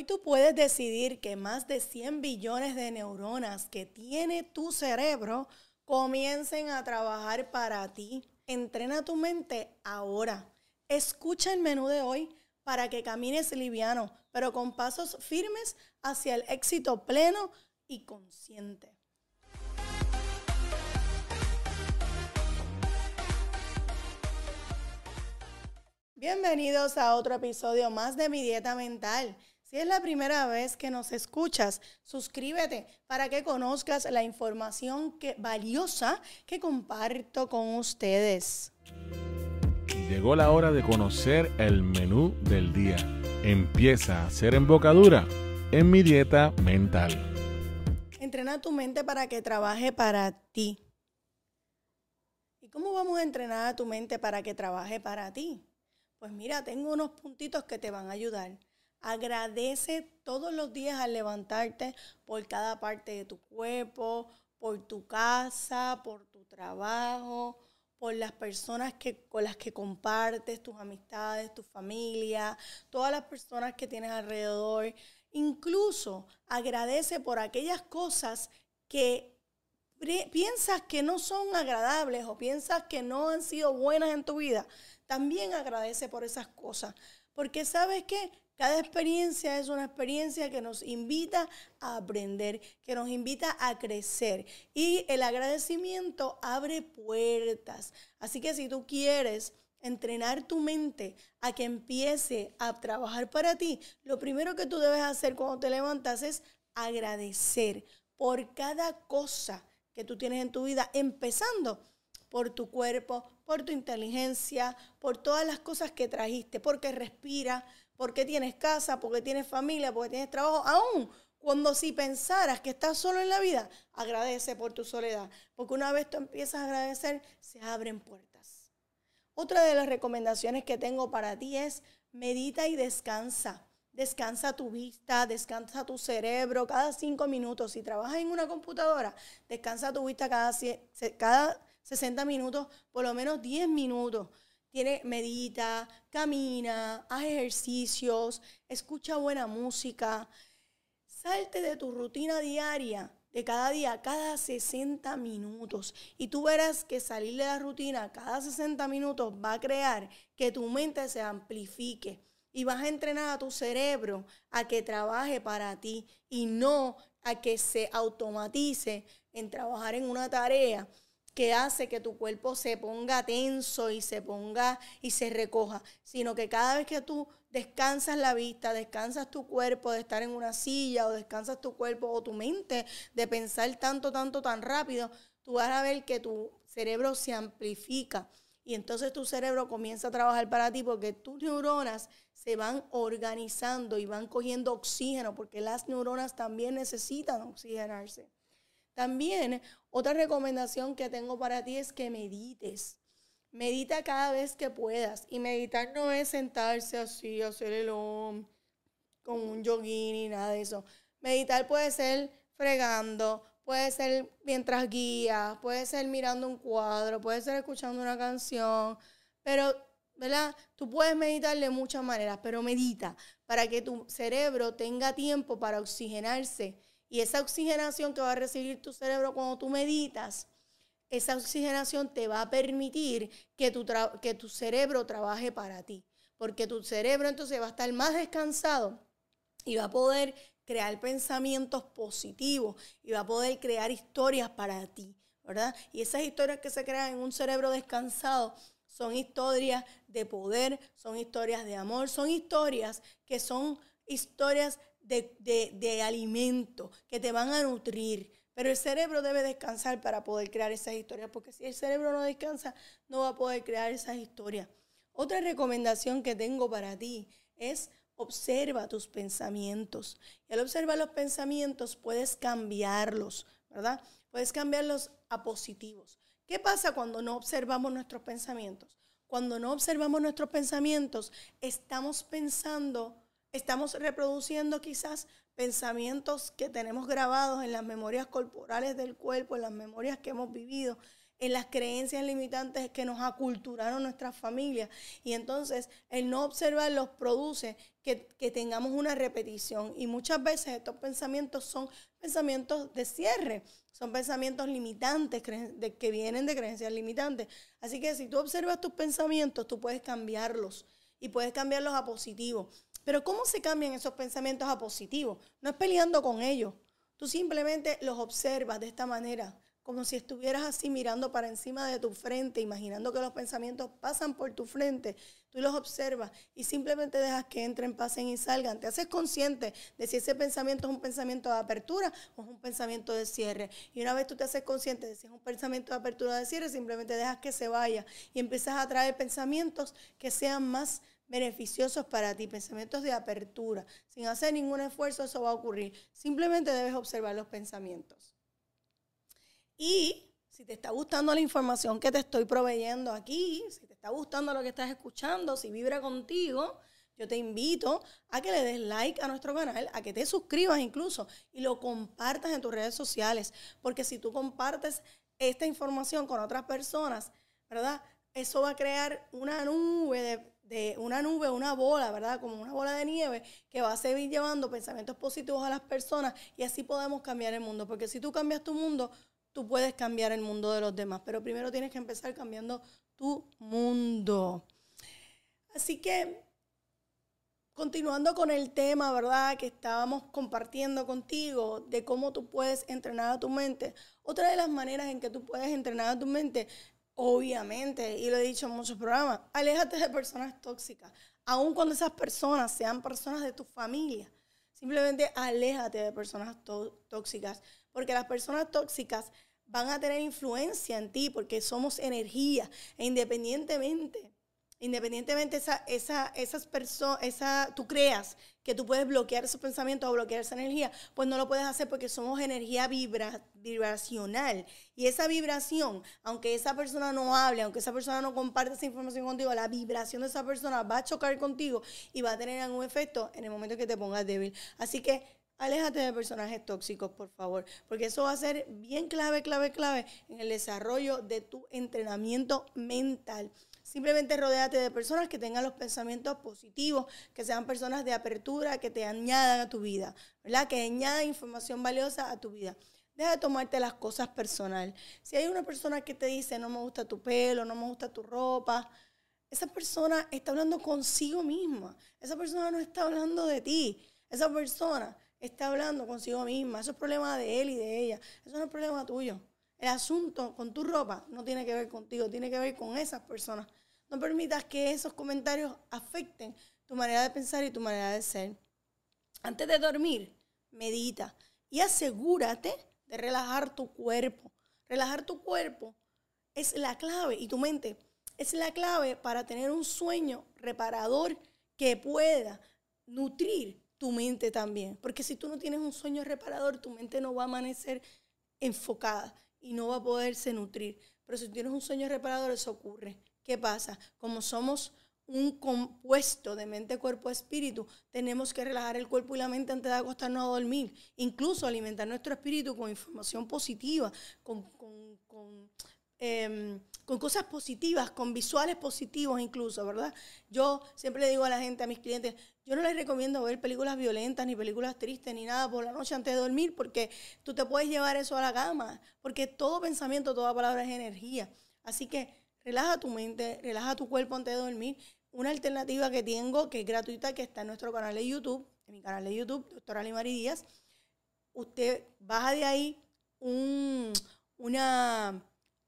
Hoy tú puedes decidir que más de 100 billones de neuronas que tiene tu cerebro comiencen a trabajar para ti. Entrena tu mente ahora. Escucha el menú de hoy para que camines liviano, pero con pasos firmes hacia el éxito pleno y consciente. Bienvenidos a otro episodio más de Mi Dieta Mental. Si es la primera vez que nos escuchas, suscríbete para que conozcas la información que, valiosa que comparto con ustedes. Llegó la hora de conocer el menú del día. Empieza a ser embocadura en mi dieta mental. Entrena tu mente para que trabaje para ti. ¿Y cómo vamos a entrenar a tu mente para que trabaje para ti? Pues mira, tengo unos puntitos que te van a ayudar. Agradece todos los días al levantarte por cada parte de tu cuerpo, por tu casa, por tu trabajo, por las personas que, con las que compartes, tus amistades, tu familia, todas las personas que tienes alrededor. Incluso agradece por aquellas cosas que piensas que no son agradables o piensas que no han sido buenas en tu vida. También agradece por esas cosas. Porque sabes qué? Cada experiencia es una experiencia que nos invita a aprender, que nos invita a crecer. Y el agradecimiento abre puertas. Así que si tú quieres entrenar tu mente a que empiece a trabajar para ti, lo primero que tú debes hacer cuando te levantas es agradecer por cada cosa que tú tienes en tu vida, empezando por tu cuerpo, por tu inteligencia, por todas las cosas que trajiste, porque respira, porque tienes casa, porque tienes familia, porque tienes trabajo, aún cuando si pensaras que estás solo en la vida, agradece por tu soledad, porque una vez tú empiezas a agradecer, se abren puertas. Otra de las recomendaciones que tengo para ti es medita y descansa. Descansa tu vista, descansa tu cerebro cada cinco minutos. Si trabajas en una computadora, descansa tu vista cada, cada 60 minutos, por lo menos 10 minutos tiene, medita, camina, haz ejercicios, escucha buena música. Salte de tu rutina diaria, de cada día, cada 60 minutos. Y tú verás que salir de la rutina cada 60 minutos va a crear que tu mente se amplifique. Y vas a entrenar a tu cerebro a que trabaje para ti y no a que se automatice en trabajar en una tarea que hace que tu cuerpo se ponga tenso y se ponga y se recoja, sino que cada vez que tú descansas la vista, descansas tu cuerpo de estar en una silla o descansas tu cuerpo o tu mente de pensar tanto, tanto, tan rápido, tú vas a ver que tu cerebro se amplifica y entonces tu cerebro comienza a trabajar para ti porque tus neuronas se van organizando y van cogiendo oxígeno porque las neuronas también necesitan oxigenarse. También otra recomendación que tengo para ti es que medites. Medita cada vez que puedas. Y meditar no es sentarse así, hacer el om con un joguín y nada de eso. Meditar puede ser fregando, puede ser mientras guías, puede ser mirando un cuadro, puede ser escuchando una canción, pero, ¿verdad? Tú puedes meditar de muchas maneras, pero medita para que tu cerebro tenga tiempo para oxigenarse y esa oxigenación que va a recibir tu cerebro cuando tú meditas, esa oxigenación te va a permitir que tu, que tu cerebro trabaje para ti. Porque tu cerebro entonces va a estar más descansado y va a poder crear pensamientos positivos y va a poder crear historias para ti, ¿verdad? Y esas historias que se crean en un cerebro descansado son historias de poder, son historias de amor, son historias que son historias de, alimento que te van a nutrir. Pero el cerebro debe descansar para poder crear esas historias, porque si el cerebro no descansa, no va a poder crear esas historias. Otra recomendación que tengo para ti es observa tus pensamientos. Y al observar los pensamientos puedes cambiarlos, ¿verdad? Puedes cambiarlos a positivos. ¿Qué pasa cuando no observamos nuestros pensamientos? Cuando no observamos nuestros pensamientos, estamos pensando estamos reproduciendo quizás pensamientos que tenemos grabados en las memorias corporales del cuerpo, en las memorias que hemos vivido. en las creencias limitantes que nos aculturaron nuestras familias. Y entonces el no observarlos produce que, que, tengamos una repetición. Y muchas veces estos pensamientos son pensamientos de cierre, son pensamientos limitantes de, que vienen de creencias limitantes. Así que si tú observas tus pensamientos, tú puedes cambiarlos y puedes cambiarlos a positivos. Pero ¿cómo se cambian esos pensamientos a positivos? No es peleando con ellos. Tú simplemente los observas de esta manera, como si estuvieras así mirando para encima de tu frente, imaginando que los pensamientos pasan por tu frente. Tú los observas y simplemente dejas que entren, pasen y salgan. Te haces consciente de si ese pensamiento es un pensamiento de apertura o es un pensamiento de cierre. Y una vez tú te haces consciente de si es un pensamiento de apertura o de cierre, simplemente dejas que se vaya y empiezas a traer pensamientos que sean más beneficiosos para ti, pensamientos de apertura. Sin hacer ningún esfuerzo eso va a ocurrir. Simplemente debes observar los pensamientos. Y si te está gustando la información que te estoy proveyendo aquí, si te está gustando lo que estás escuchando, si vibra contigo, yo te invito a que le des like a nuestro canal, a que te suscribas incluso y lo compartas en tus redes sociales, porque si tú compartes esta información con otras personas, ¿verdad? Eso va a crear una nube de una nube, una bola, ¿verdad? Como una bola de nieve que va a seguir llevando pensamientos positivos a las personas y así podemos cambiar el mundo. Porque si tú cambias tu mundo, tú puedes cambiar el mundo de los demás. Pero primero tienes que empezar cambiando tu mundo. Así que, continuando con el tema, ¿verdad? Que estábamos compartiendo contigo de cómo tú puedes entrenar a tu mente. Otra de las maneras en que tú puedes entrenar a tu mente Obviamente, y lo he dicho en muchos programas, aléjate de personas tóxicas, aun cuando esas personas sean personas de tu familia. Simplemente aléjate de personas tóxicas, porque las personas tóxicas van a tener influencia en ti, porque somos energía, e independientemente Independientemente esa, esa, esas personas, esa, tú creas que tú puedes bloquear esos pensamientos o bloquear esa energía, pues no lo puedes hacer porque somos energía vibra, vibracional. Y esa vibración, aunque esa persona no hable, aunque esa persona no comparte esa información contigo, la vibración de esa persona va a chocar contigo y va a tener algún efecto en el momento que te pongas débil. Así que aléjate de personajes tóxicos, por favor, porque eso va a ser bien clave, clave, clave en el desarrollo de tu entrenamiento mental. Simplemente rodéate de personas que tengan los pensamientos positivos, que sean personas de apertura, que te añadan a tu vida, ¿verdad? Que añadan información valiosa a tu vida. Deja de tomarte las cosas personal. Si hay una persona que te dice, no me gusta tu pelo, no me gusta tu ropa, esa persona está hablando consigo misma. Esa persona no está hablando de ti. Esa persona está hablando consigo misma. Eso es problema de él y de ella. Eso no es problema tuyo. El asunto con tu ropa no tiene que ver contigo, tiene que ver con esas personas no permitas que esos comentarios afecten tu manera de pensar y tu manera de ser. Antes de dormir, medita y asegúrate de relajar tu cuerpo. Relajar tu cuerpo es la clave y tu mente es la clave para tener un sueño reparador que pueda nutrir tu mente también. Porque si tú no tienes un sueño reparador, tu mente no va a amanecer enfocada y no va a poderse nutrir. Pero si tienes un sueño reparador, eso ocurre. ¿Qué pasa? Como somos un compuesto de mente, cuerpo, espíritu, tenemos que relajar el cuerpo y la mente antes de acostarnos a dormir. Incluso alimentar nuestro espíritu con información positiva, con, em, con cosas positivas, con visuales positivos incluso, ¿verdad? Yo siempre le digo a la gente, a mis clientes, yo no les recomiendo ver películas violentas, ni películas tristes, ni nada por la noche antes de dormir, porque tú te puedes llevar eso a la cama, porque todo pensamiento, toda palabra es energía. Así que relaja tu mente, relaja tu cuerpo antes de dormir. Una alternativa que tengo, que es gratuita, que está en nuestro canal de YouTube, en mi canal de YouTube, doctora Limari Díaz. Usted baja de ahí un, una,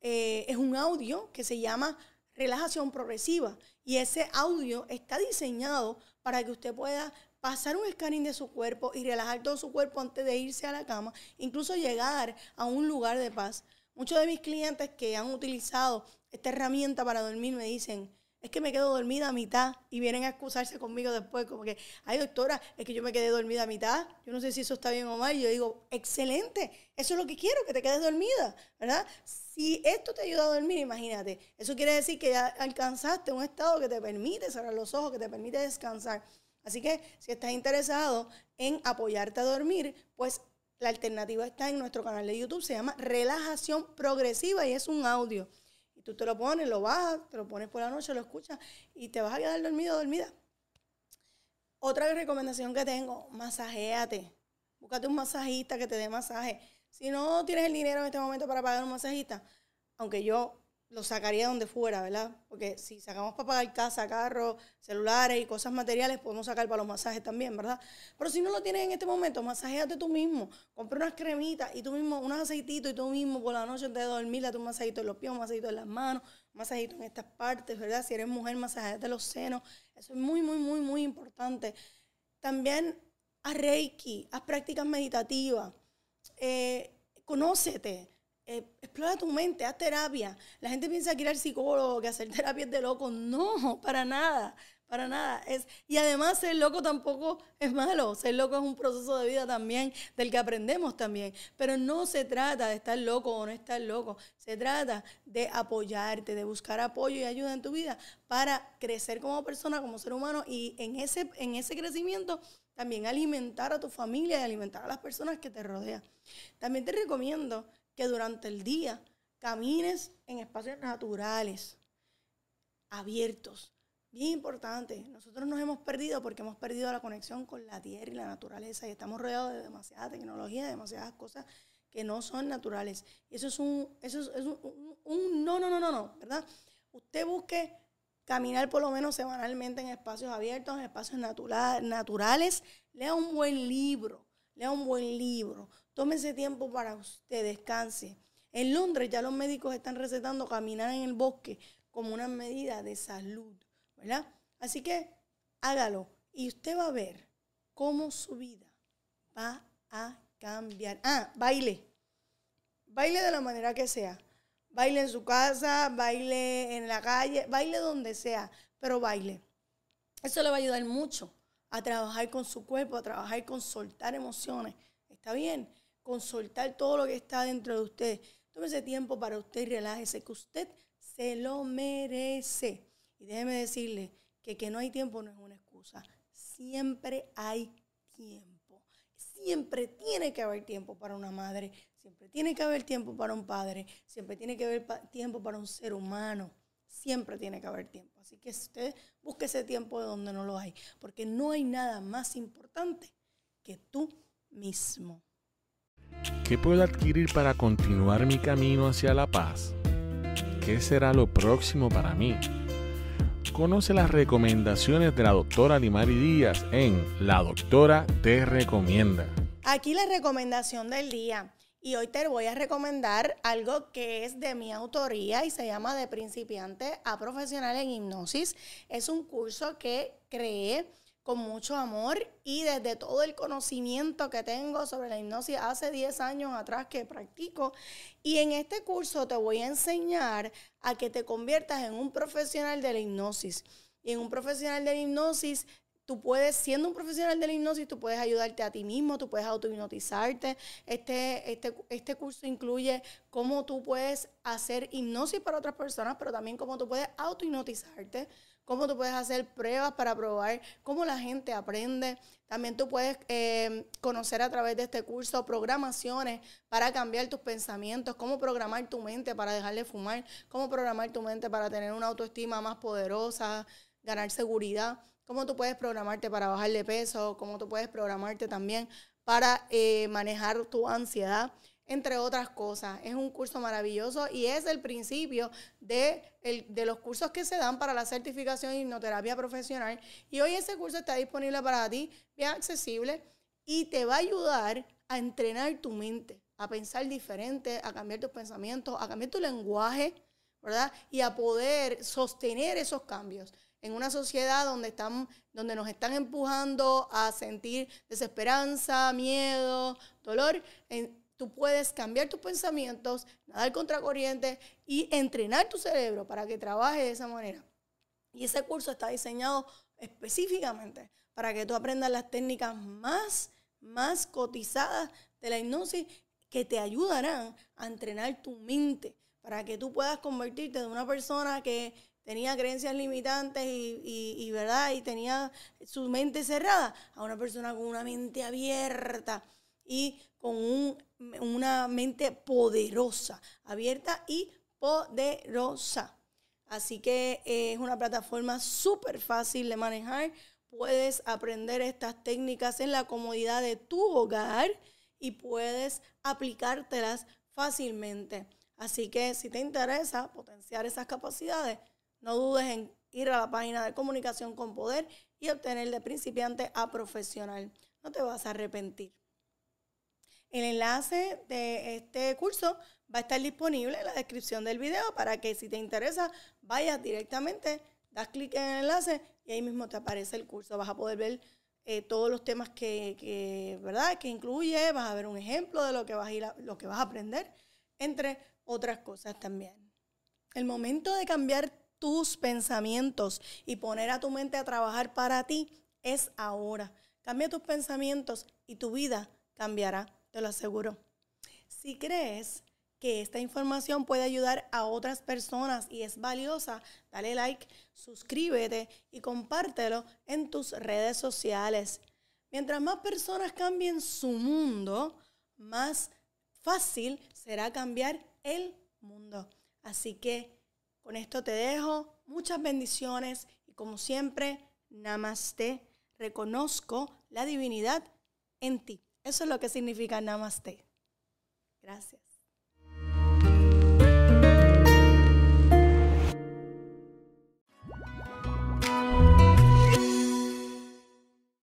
eh, es un audio que se llama relajación progresiva. Y ese audio está diseñado para que usted pueda pasar un scanning de su cuerpo y relajar todo su cuerpo antes de irse a la cama, incluso llegar a un lugar de paz. Muchos de mis clientes que han utilizado esta herramienta para dormir me dicen, es que me quedo dormida a mitad y vienen a excusarse conmigo después, como que, ay doctora, es que yo me quedé dormida a mitad, yo no sé si eso está bien o mal, y yo digo, excelente, eso es lo que quiero, que te quedes dormida, ¿verdad? Si esto te ayuda a dormir, imagínate, eso quiere decir que ya alcanzaste un estado que te permite cerrar los ojos, que te permite descansar. Así que si estás interesado en apoyarte a dormir, pues la alternativa está en nuestro canal de YouTube, se llama Relajación Progresiva y es un audio. Y tú te lo pones, lo bajas, te lo pones por la noche, lo escuchas y te vas a quedar dormido, dormida. Otra recomendación que tengo, masajéate. Búscate un masajista que te dé masaje. Si no tienes el dinero en este momento para pagar un masajista, aunque yo lo sacaría donde fuera, ¿verdad? Porque si sacamos para pagar casa, carro, celulares y cosas materiales, podemos sacar para los masajes también, ¿verdad? Pero si no lo tienes en este momento, masajéate tú mismo. Compra unas cremitas y tú mismo, unos aceititos y tú mismo por la noche antes de dormir, date un masajito en los pies, un masajito en las manos, un masajito en estas partes, ¿verdad? Si eres mujer, masajéate los senos. Eso es muy, muy, muy, muy importante. También haz reiki, haz prácticas meditativas. Eh, conócete eh, explora tu mente, haz terapia. La gente piensa que ir al psicólogo, que hacer terapia es de loco. No, para nada, para nada. Es, y además ser loco tampoco es malo. Ser loco es un proceso de vida también, del que aprendemos también. Pero no se trata de estar loco o no estar loco. Se trata de apoyarte, de buscar apoyo y ayuda en tu vida para crecer como persona, como ser humano y en ese, en ese crecimiento también alimentar a tu familia y alimentar a las personas que te rodean. También te recomiendo que durante el día camines en espacios naturales, abiertos. Bien importante, nosotros nos hemos perdido porque hemos perdido la conexión con la tierra y la naturaleza y estamos rodeados de demasiada tecnología, de demasiadas cosas que no son naturales. Y eso es un, eso es, un, no, no, no, no, no, ¿verdad? Usted busque caminar por lo menos semanalmente en espacios abiertos, en espacios naturales, lea un buen libro, lea un buen libro, Tómese tiempo para usted, descanse. En Londres ya los médicos están recetando caminar en el bosque como una medida de salud, ¿verdad? Así que hágalo y usted va a ver cómo su vida va a cambiar. Ah, baile. Baile de la manera que sea. Baile en su casa, baile en la calle, baile donde sea, pero baile. Eso le va a ayudar mucho a trabajar con su cuerpo, a trabajar con soltar emociones. ¿Está bien? con soltar todo lo que está dentro de usted. Tómese tiempo para usted y relájese, que usted se lo merece. Y déjeme decirle que que no hay tiempo no es una excusa. Siempre hay tiempo. Siempre tiene que haber tiempo para una madre. Siempre tiene que haber tiempo para un padre. Siempre tiene que haber tiempo para un ser humano. Siempre tiene que haber tiempo. Así que usted busque ese tiempo de donde no lo hay. Porque no hay nada más importante que tú mismo. ¿Qué puedo adquirir para continuar mi camino hacia la paz? ¿Qué será lo próximo para mí? Conoce las recomendaciones de la doctora Limari Díaz en La Doctora Te Recomienda. Aquí la recomendación del día. Y hoy te voy a recomendar algo que es de mi autoría y se llama De principiante a profesional en hipnosis. Es un curso que creé con mucho amor y desde todo el conocimiento que tengo sobre la hipnosis hace 10 años atrás que practico. Y en este curso te voy a enseñar a que te conviertas en un profesional de la hipnosis. Y en un profesional de la hipnosis tú puedes, siendo un profesional de la hipnosis, tú puedes ayudarte a ti mismo, tú puedes autohipnotizarte. Este, este, este curso incluye cómo tú puedes hacer hipnosis para otras personas, pero también cómo tú puedes autohipnotizarte cómo tú puedes hacer pruebas para probar cómo la gente aprende. También tú puedes eh, conocer a través de este curso programaciones para cambiar tus pensamientos, cómo programar tu mente para dejar de fumar, cómo programar tu mente para tener una autoestima más poderosa, ganar seguridad, cómo tú puedes programarte para bajar de peso, cómo tú puedes programarte también para eh, manejar tu ansiedad entre otras cosas. Es un curso maravilloso y es el principio de, de, los cursos que se dan para la certificación en hipnoterapia profesional. Y hoy ese curso está disponible para ti, bien accesible, y te va a ayudar a entrenar tu mente, a pensar diferente, a cambiar tus pensamientos, a cambiar tu lenguaje, ¿verdad? Y a poder sostener esos cambios en una sociedad donde, están, donde nos están empujando a sentir desesperanza, miedo, dolor. Tú puedes cambiar tus pensamientos, nadar contracorriente y entrenar tu cerebro para que trabaje de esa manera. Y ese curso está diseñado específicamente para que tú aprendas las técnicas más, más cotizadas de la hipnosis que te ayudarán a entrenar tu mente para que tú puedas convertirte de una persona que tenía creencias limitantes y, ¿verdad? y tenía su mente cerrada a una persona con una mente abierta y con una mente poderosa, abierta y poderosa. Así que eh, es una plataforma súper fácil de manejar. Puedes aprender estas técnicas en la comodidad de tu hogar y puedes aplicártelas fácilmente. Así que si te interesa potenciar esas capacidades, no dudes en ir a la página de comunicación con poder y obtener de principiante a profesional. No te vas a arrepentir. El enlace de este curso va a estar disponible en la descripción del video para que si te interesa vayas directamente, das clic en el enlace y ahí mismo te aparece el curso. Vas a poder ver eh, todos los temas que, ¿verdad? que incluye, vas a ver un ejemplo de lo que vas a, ir lo que vas a aprender, entre otras cosas también. El momento de cambiar tus pensamientos y poner a tu mente a trabajar para ti es ahora. Cambia tus pensamientos y tu vida cambiará, te lo aseguro. Si crees que esta información puede ayudar a otras personas y es valiosa, dale like, suscríbete y compártelo en tus redes sociales. Mientras más personas cambien su mundo, más fácil será cambiar el mundo. Así que con esto te dejo. Muchas bendiciones y como siempre, namaste. Reconozco la divinidad en ti. Eso es lo que significa namaste. Gracias.